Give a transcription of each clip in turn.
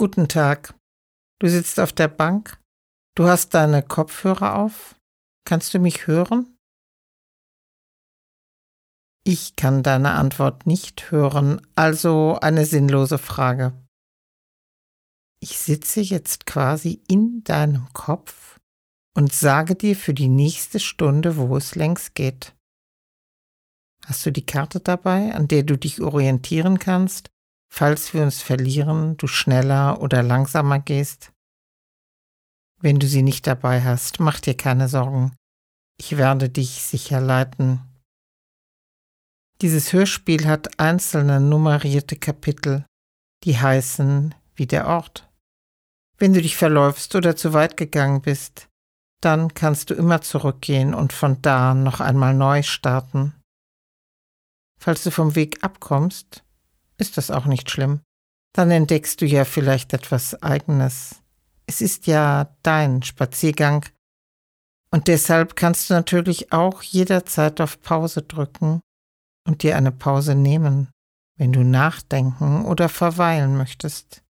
Guten Tag. Du sitzt auf der Bank. Du hast deine Kopfhörer auf. Kannst du mich hören? Ich kann deine Antwort nicht hören, also eine sinnlose Frage. Ich sitze jetzt quasi in deinem Kopf und sage dir für die nächste Stunde, wo es längs geht. Hast du die Karte dabei, an der du dich orientieren kannst, falls wir uns verlieren, du schneller oder langsamer gehst? Wenn du sie nicht dabei hast, mach dir keine Sorgen. Ich werde dich sicher leiten. Dieses Hörspiel hat einzelne nummerierte Kapitel, die heißen wie der Ort. Wenn du dich verläufst oder zu weit gegangen bist, dann kannst du immer zurückgehen und von da noch einmal neu starten. Falls du vom Weg abkommst, ist das auch nicht schlimm. Dann entdeckst du ja vielleicht etwas Eigenes. Es ist ja dein Spaziergang. Und deshalb kannst du natürlich auch jederzeit auf Pause drücken und dir eine Pause nehmen, wenn du nachdenken oder verweilen möchtest.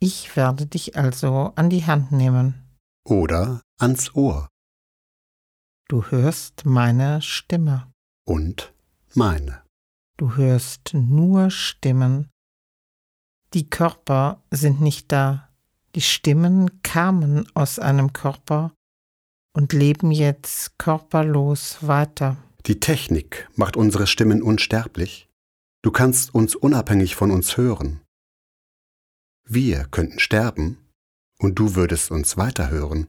Ich werde dich also an die Hand nehmen. Oder ans Ohr. Du hörst meine Stimme. Und meine. Du hörst nur Stimmen. Die Körper sind nicht da. Die Stimmen kamen aus einem Körper und leben jetzt körperlos weiter. Die Technik macht unsere Stimmen unsterblich. Du kannst uns unabhängig von uns hören. Wir könnten sterben und du würdest uns weiterhören.